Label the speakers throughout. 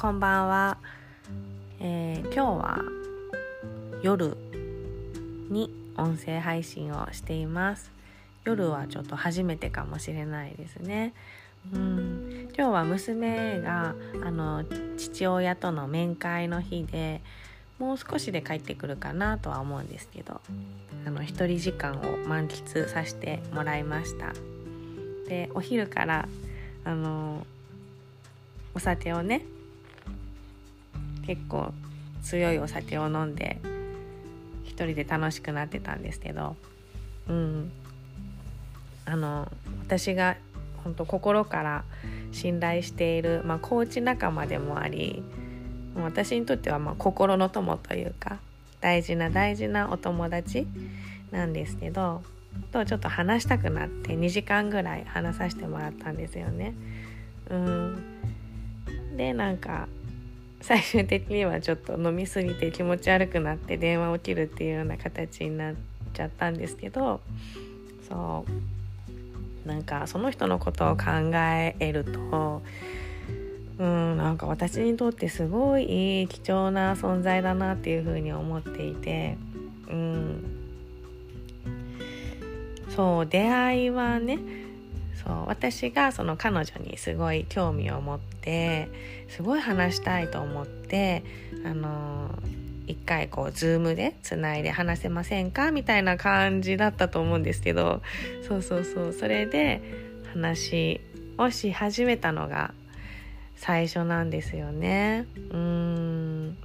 Speaker 1: こんばんは、えー、今日は夜に音声配信をしています。夜はちょっと初めてかもしれないですね。うん。今日は娘があの父親との面会の日でもう少しで帰ってくるかなとは思うんですけどあの一人時間を満喫させてもらいました。でお昼からあのお酒をね結構強いお酒を飲んで一人で楽しくなってたんですけどうんあの私が本当心から信頼している、まあ、コーチ仲間でもあり私にとってはま心の友というか大事な大事なお友達なんですけどとちょっと話したくなって2時間ぐらい話させてもらったんですよね。うん、でなんか最終的にはちょっと飲み過ぎて気持ち悪くなって電話を切るっていうような形になっちゃったんですけどそう。なんかその人のことを考えるとうんなんか私にとってすごい貴重な存在だなっていうふうに思っていてうん。そう出会いはねそう私がその彼女にすごい興味を持ってすごい話したいと思ってあの一回こう Zoom でつないで話せませんか？みたいな感じだったと思うんですけどそうそうそうそれで話をし始めたのが最初なんですよね。うん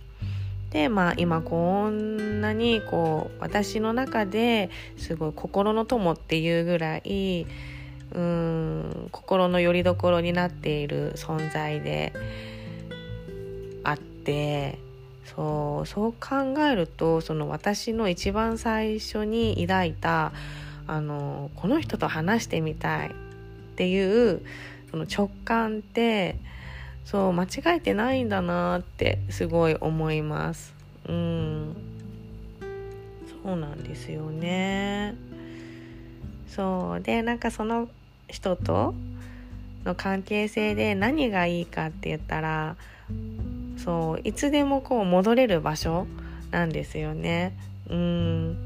Speaker 1: でまあ今こんなにこう私の中ですごい心の友っていうぐらいうーん心の拠り所になっている存在であってそうそう考えるとその私の一番最初に抱いたあのこの人と話してみたいっていうその直感ってそう間違えてないんだなってすごい思います。うん。そうなんですよね。そうでなんかその人との関係性で何がいいかって言ったらそういつでもこう戻れる場所なんですよね。うん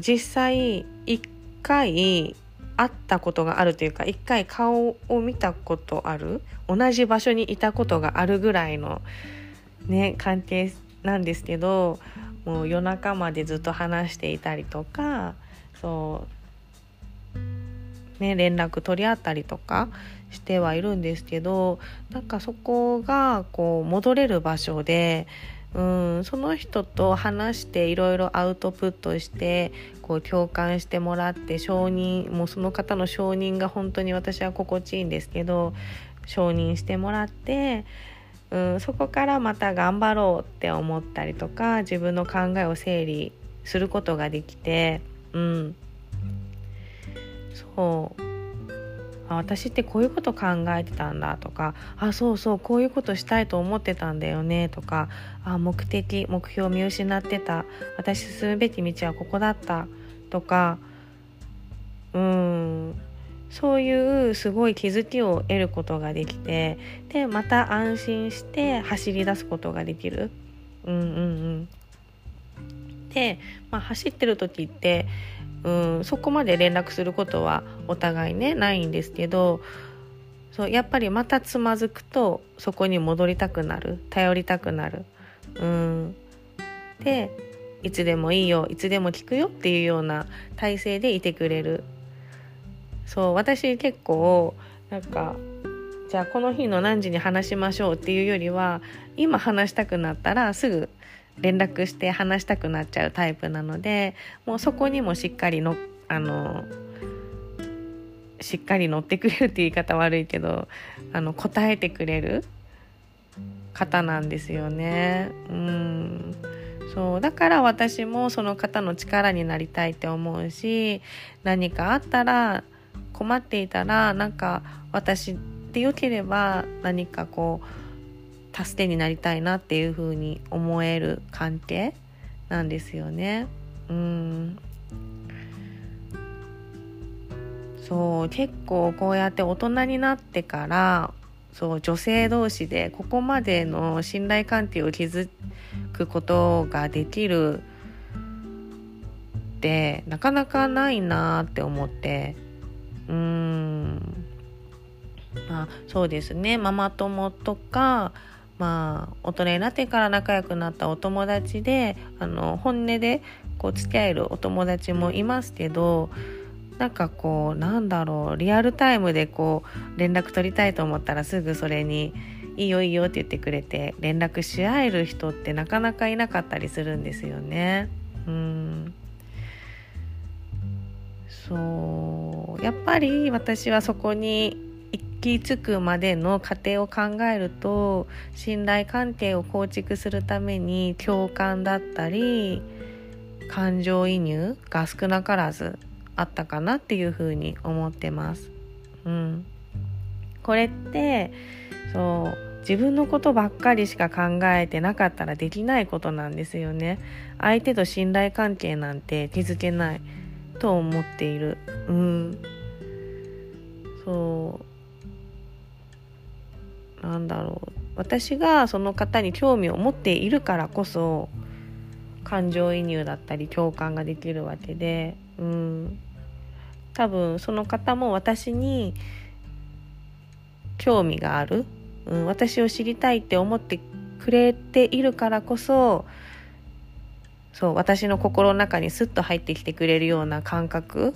Speaker 1: 実際一回会ったことがあるというか一回顔を見たことある同じ場所にいたことがあるぐらいのね関係なんですけどもう夜中までずっと話していたりとかそうね、連絡取り合ったりとかしてはいるんですけどなんかそこがこう戻れる場所でうんその人と話していろいろアウトプットしてこう共感してもらって承認もうその方の承認が本当に私は心地いいんですけど承認してもらってうんそこからまた頑張ろうって思ったりとか自分の考えを整理することができてうん。そう。あ私ってこういうこと考えてたんだとかあそうそうこういうことしたいと思ってたんだよねとかあ目的目標を見失ってた。私進むべき道はここだったとかうん。そういうすごい気づきを得ることができてでまた安心して走り出すことができる。うんうんうん、で、まあ、走ってる時ってうんそこまで連絡することはお互いねないんですけどそうやっぱりまたつまずくとそこに戻りたくなる頼りたくなる。うんでいつでもいいよいつでも聞くよっていうような体制でいてくれるそう私結構なんかじゃあこの日の何時に話しましょうっていうよりは今話したくなったらすぐ連絡して話したくなっちゃうタイプなのでもうそこにもしっかりのあのしっかり乗ってくれるって言い方悪いけどあの答えてくれる方なんですよね。うんそうだから私もその方の力になりたいって思うし何かあったら困っていたらなんか私でよければ何かこう助けになりたいなっていう風に思える関係なんですよね。うん。そう結構こうやって大人になってからそう女性同士でここまでの信頼関係を築くことができるってなかなかないなって思って。うーん。まあそうですね。ママ友とかまあ大人になってから仲良くなったお友達であの本音でこう付き合えるお友達もいますけどなんかこうなんだろうリアルタイムでこう連絡取りたいと思ったらすぐそれに「いいよいいよ」って言ってくれて連絡し合える人ってなかなかいなかったりするんですよね。うんそうやっぱり私はそこにき着くまでの過程を考えると信頼関係を構築するために共感だったり感情移入が少なからずあったかなっていうふうに思ってます。うん、これってそう自分のことばっかりしか考えてなかったらできないことなんですよね。相手と信頼関係なんて築けないと思っている。うん。そうなんだろう。私がその方に興味を持っているからこそ感情移入だったり共感ができるわけで、うん、多分その方も私に興味がある、うん、私を知りたいって思ってくれているからこそそう私の心の中にスッと入ってきてくれるような感覚。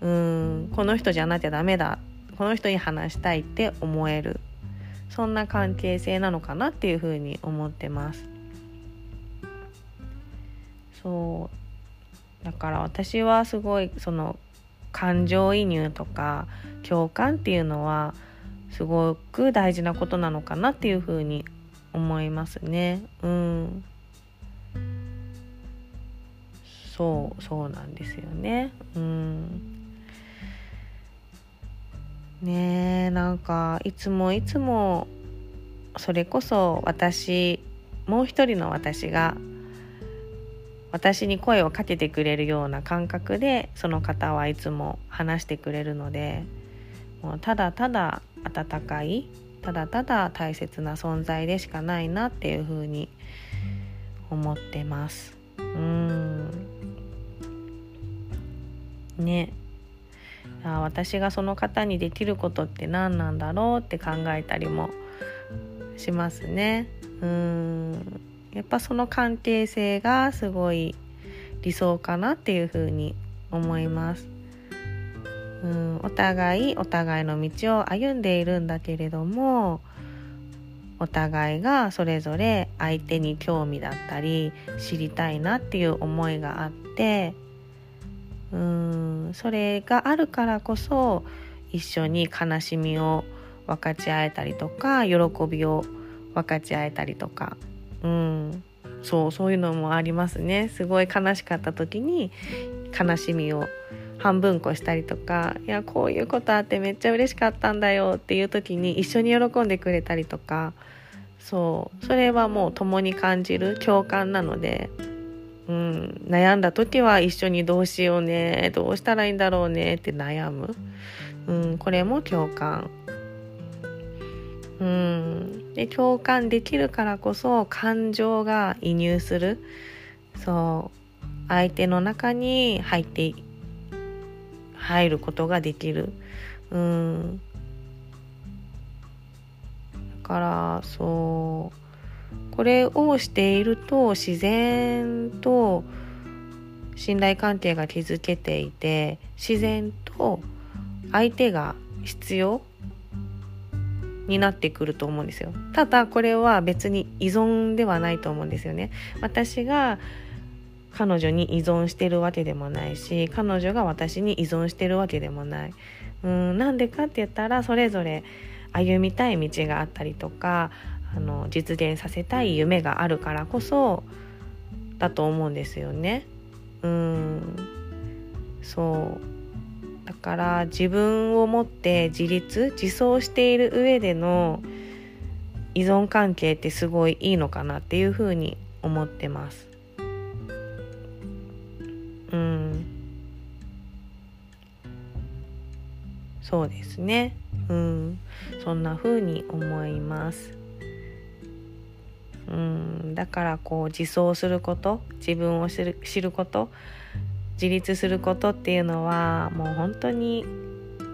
Speaker 1: うん。この人じゃなきゃダメだ。この人に話したいって思える。そんな関係性なのかなっていうふうに思ってますそうだから私はすごいその感情移入とか共感っていうのはすごく大事なことなのかなっていうふうに思いますね。うん。そうそうなんですよね。うん。ねえなんかいつもいつもそれこそ私もう一人の私が私に声をかけてくれるような感覚でその方はいつも話してくれるのでもうただただ温かいただただ大切な存在でしかないなっていうふうに思ってます。うん。ね。あ私がその方にできることって何なんだろうって考えたりもしますね。うん。やっぱその関係性がすごい理想かなっていうふうに思います。うん、お互いお互いの道を歩んでいるんだけれどもお互いがそれぞれ相手に興味だったり知りたいなっていう思いがあってうん。それがあるからこそ一緒に悲しみを分かち合えたりとか喜びを分かち合えたりとか。うん。そうそういうのもありますね。すごい悲しかった時に悲しみを半分こしたりとかいやこういうことあってめっちゃ嬉しかったんだよっていう時に一緒に喜んでくれたりとか。そう。それはもう共に感じる共感なので、うん、悩んだ時は一緒にどうしようね。どうしたらいいんだろうね。って悩む、うん、これも共感。うん。で共感できるからこそ感情が移入する。そう。相手の中に入って入ることができる。うん。だからそう。これをしていると自然と信頼関係が築けていて自然と相手が必要になってくると思うんですよ。ただこれは別に依存ではないと思うんですよね。私が彼女に依存してるわけでもないし彼女が私に依存してるわけでもない。うんなんでかって言ったらそれぞれ歩みたい道があったりとかあの実現させたい夢があるからこそだと思うんですよね。うん。そう。だから自分を持って自立自走している上での依存関係ってすごいいいのかなっていうふうに思ってます。うん。そうですね。うん。そんな風に思います。うんだからこう自走すること自分を知る知ること自立することっていうのはもう本当に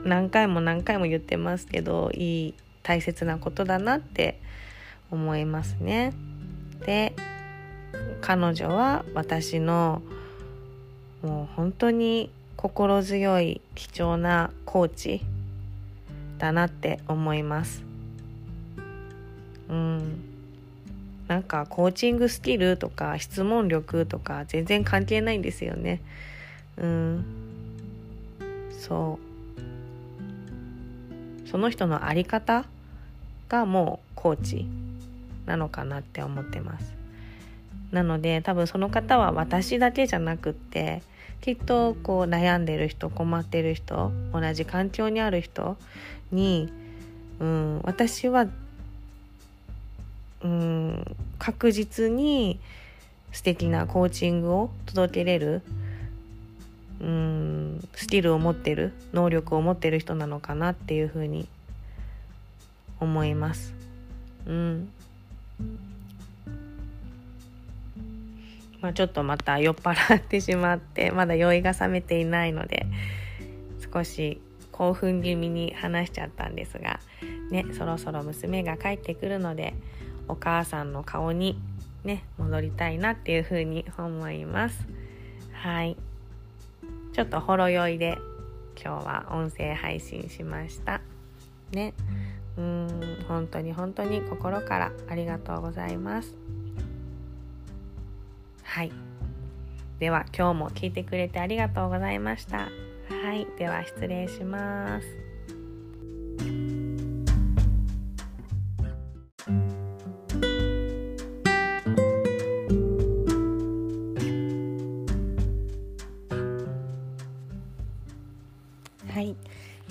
Speaker 1: 何回も何回も言ってますけどいい大切なことだなって思いますね。で彼女は私のもう本当に心強い貴重なコーチだなって思います。うんなんかコーチングスキルとか質問力とか全然関係ないんですよね。うん。そう。その人の在り方がもうコーチなのかなって思ってます。なので多分その方は私だけじゃなくってきっとこう悩んでる人困ってる人同じ環境にある人に、うん、私は、うん、確実に素敵なコーチングを届けれるうんスキルを持ってる能力を持ってる人なのかなっていうふうに思います。うんまあ、ちょっとまた酔っ払ってしまってまだ酔いが覚めていないので少し興奮気味に話しちゃったんですがねそろそろ娘が帰ってくるのでお母さんの顔にね戻りたいなっていうふうに思います。はい。ちょっとほろ酔いで今日は音声配信しました。ね。うん本当に本当に心からありがとうございます。はい。では今日も聞いてくれてありがとうございました。はい。では失礼します。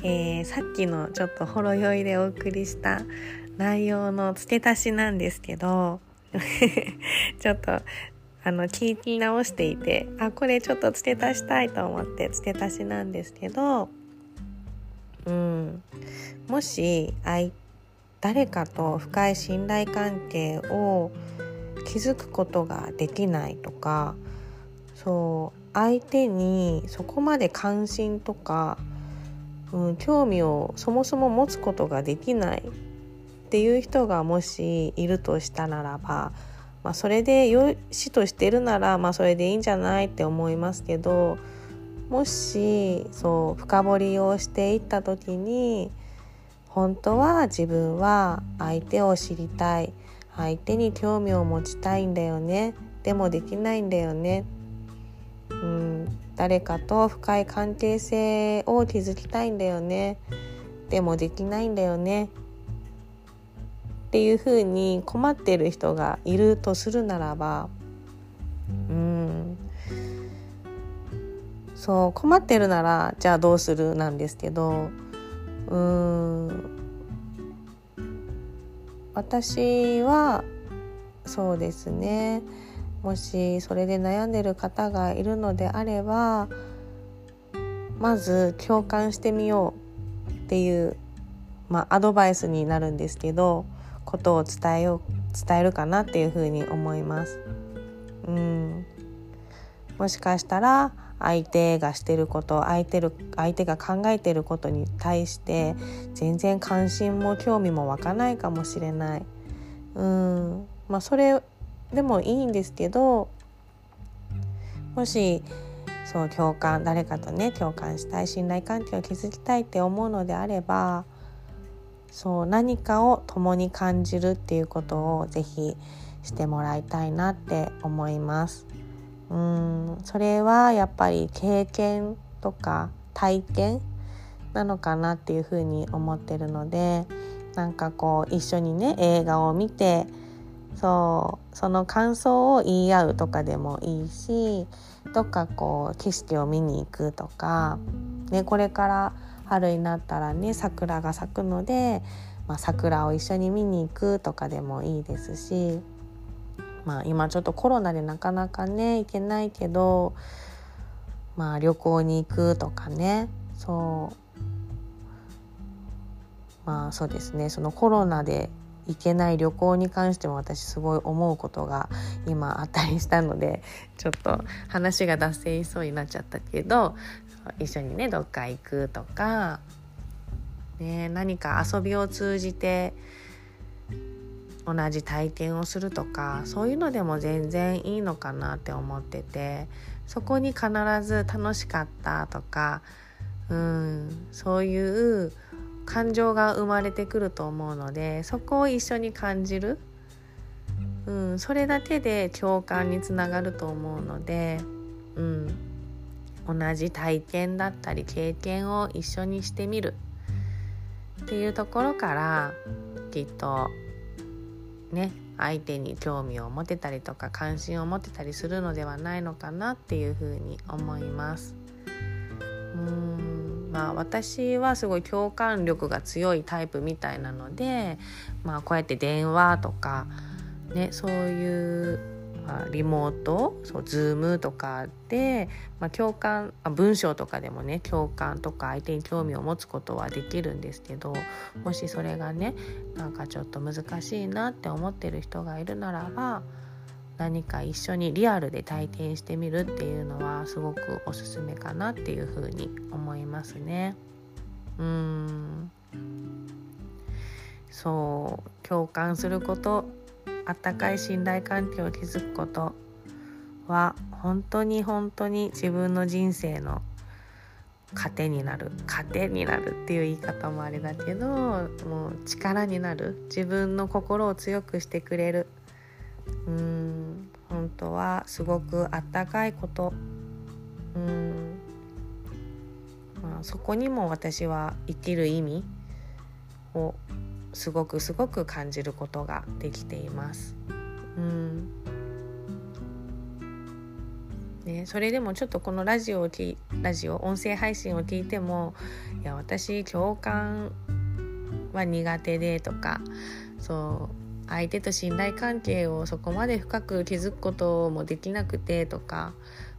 Speaker 1: えー、さっきのちょっとほろ酔いでお送りした内容の付け足しなんですけど ちょっとあの聞き直していてあこれちょっと付け足したいと思って付け足しなんですけどうん。もし誰かと深い信頼関係を築くことができないとかそう相手にそこまで関心とか、うん、興味をそもそも持つことができないっていう人がもしいるとしたならばまあ、それでよしとしてるなら、まあ、それでいいんじゃないって思いますけどもしそう深掘りをしていった時に本当は自分は相手を知りたい相手に興味を持ちたいんだよねでもできないんだよね、うん、誰かと深い関係性を築きたいんだよね。でもできないんだよね。っていうふうに困ってる人がいるとするならばうん。そう困ってるならじゃあどうするなんですけどうん。私はそうですね。もしそれで悩んでる方がいるのであればまず共感してみようっていう、まあ、アドバイスになるんですけどことを伝えよう伝えるかなっていうふうに思います。うんもしかしたら相手がしてること相手る相手が考えてることに対して全然関心も興味も湧かないかもしれない。うんまあそれでもいいんですけどもしそう共感誰かとね共感したい信頼関係を築きたいって思うのであればそう何かを共に感じるっていうことをぜひしてもらいたいなって思います。うんそれはやっぱり経験とか体験なのかなっていうふうに思ってるのでなんかこう一緒にね映画を見てそう。その感想を言い合うとかでもいいしどっかこう景色を見に行くとか、ね、これから春になったらね桜が咲くので、まあ、桜を一緒に見に行くとかでもいいですし、まあ、今ちょっとコロナでなかなかね行けないけど、まあ、旅行に行くとかねそう。まあそうですね。そのコロナで行けない旅行に関しても私すごい思うことが今あったりしたのでちょっと話が脱線しそうになっちゃったけど一緒にねどっか行くとか、ね、何か遊びを通じて同じ体験をするとかそういうのでも全然いいのかなって思っててそこに必ず楽しかったとかうんそういう感情が生まれてくると思うのでそこを一緒に感じる、うん、それだけで共感につながると思うので、うん、同じ体験だったり経験を一緒にしてみる。っていうところからきっとね相手に興味を持てたりとか関心を持てたりするのではないのかなっていうふうに思います。うん。まあ私はすごい共感力が強いタイプみたいなので、まあ、こうやって電話とか、ね、そういうまあ、リモートそうズームとかで、まあ、共感あ文章とかでもね共感とか相手に興味を持つことはできるんですけどもしそれがねなんかちょっと難しいなって思ってる人がいるならば何か一緒にリアルで体験してみるっていうのはすごくおすすめかなっていうふうに思いますね。うん。そう。共感することあったかい信頼関係を築くことは本当に本当に自分の人生の糧になる。糧になるっていう言い方もあれだけどもう力になる。自分の心を強くしてくれる。うん本当はすごくあったかいことうん、まあ、そこにも私は生きる意味をすごくすごく感じることができています。うんね、それでもちょっとこのラジオをきラジオ音声配信を聞いてもいや私共感は苦手でとかそう相手と信頼関係をそこまで深く築くこともできなくてとか、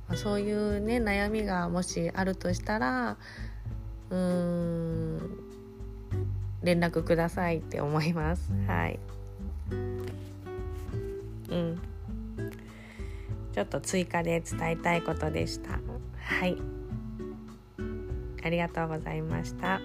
Speaker 1: まあ、そういうね悩みがもしあるとしたらうーん連絡くださいって思います。はい。うん。ちょっと追加で伝えたいことでした。はい。ありがとうございました。